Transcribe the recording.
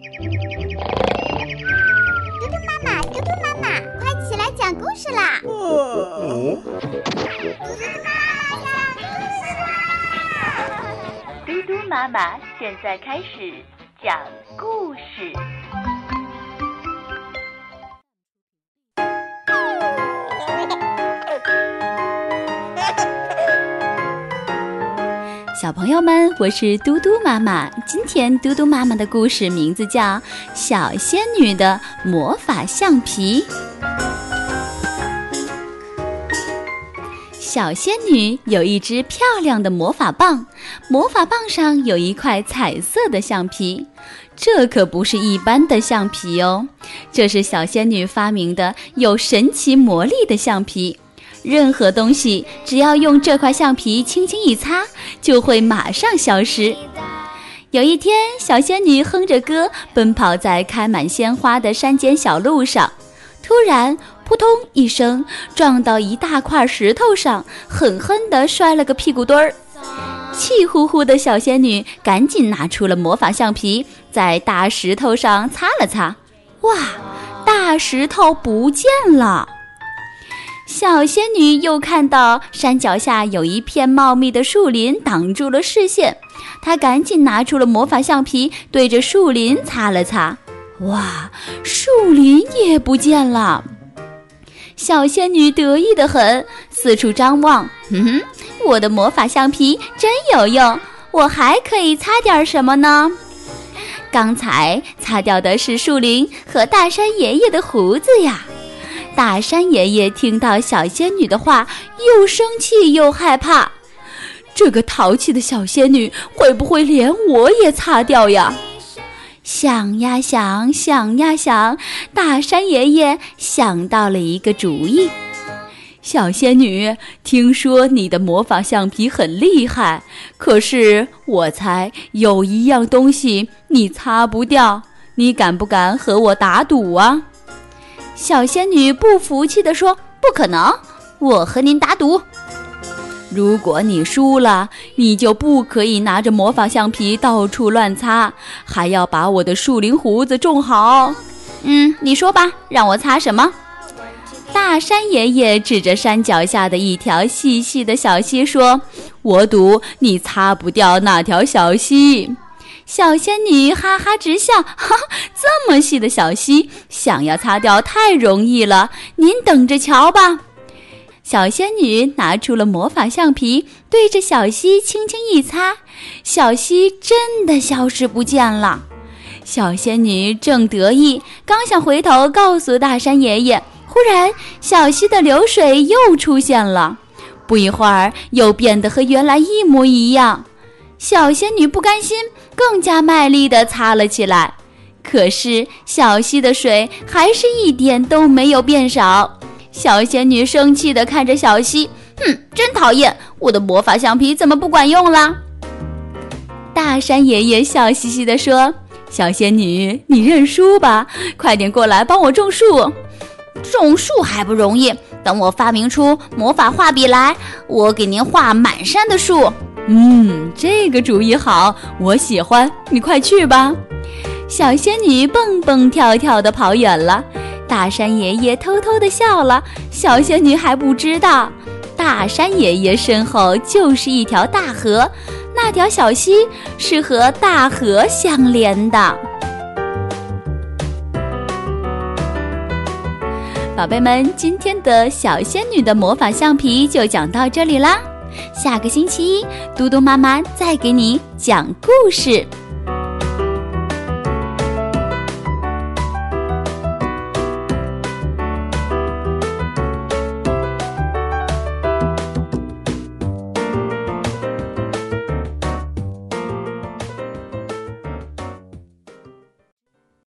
嘟嘟妈妈，嘟嘟妈妈，快起来讲故事啦！嘟嘟妈妈讲故事啦！嘟嘟妈妈现在开始讲故事。小朋友们，我是嘟嘟妈妈。今天嘟嘟妈妈的故事名字叫《小仙女的魔法橡皮》。小仙女有一支漂亮的魔法棒，魔法棒上有一块彩色的橡皮，这可不是一般的橡皮哦，这是小仙女发明的有神奇魔力的橡皮。任何东西只要用这块橡皮轻轻一擦，就会马上消失。有一天，小仙女哼着歌奔跑在开满鲜花的山间小路上，突然扑通一声撞到一大块石头上，狠狠地摔了个屁股墩儿。气呼呼的小仙女赶紧拿出了魔法橡皮，在大石头上擦了擦，哇，大石头不见了。小仙女又看到山脚下有一片茂密的树林挡住了视线，她赶紧拿出了魔法橡皮，对着树林擦了擦。哇，树林也不见了！小仙女得意的很，四处张望。哼哼，我的魔法橡皮真有用，我还可以擦点什么呢？刚才擦掉的是树林和大山爷爷的胡子呀。大山爷爷听到小仙女的话，又生气又害怕。这个淘气的小仙女会不会连我也擦掉呀？想呀想，想呀想，大山爷爷想到了一个主意。小仙女，听说你的魔法橡皮很厉害，可是我猜有一样东西你擦不掉，你敢不敢和我打赌啊？小仙女不服气地说：“不可能，我和您打赌。如果你输了，你就不可以拿着魔法橡皮到处乱擦，还要把我的树林胡子种好。嗯，你说吧，让我擦什么？”大山爷爷指着山脚下的一条细细的小溪说：“我赌你擦不掉那条小溪。”小仙女哈哈直笑，哈，这么细的小溪，想要擦掉太容易了，您等着瞧吧。小仙女拿出了魔法橡皮，对着小溪轻轻一擦，小溪真的消失不见了。小仙女正得意，刚想回头告诉大山爷爷，忽然小溪的流水又出现了，不一会儿又变得和原来一模一样。小仙女不甘心，更加卖力地擦了起来。可是小溪的水还是一点都没有变少。小仙女生气地看着小溪，哼，真讨厌！我的魔法橡皮怎么不管用了？大山爷爷笑嘻嘻地说：“小仙女，你认输吧，快点过来帮我种树。种树还不容易，等我发明出魔法画笔来，我给您画满山的树。”嗯，这个主意好，我喜欢。你快去吧。小仙女蹦蹦跳跳地跑远了。大山爷爷偷偷地笑了。小仙女还不知道，大山爷爷身后就是一条大河，那条小溪是和大河相连的。宝贝们，今天的小仙女的魔法橡皮就讲到这里啦。下个星期一，嘟嘟妈妈再给你讲故事。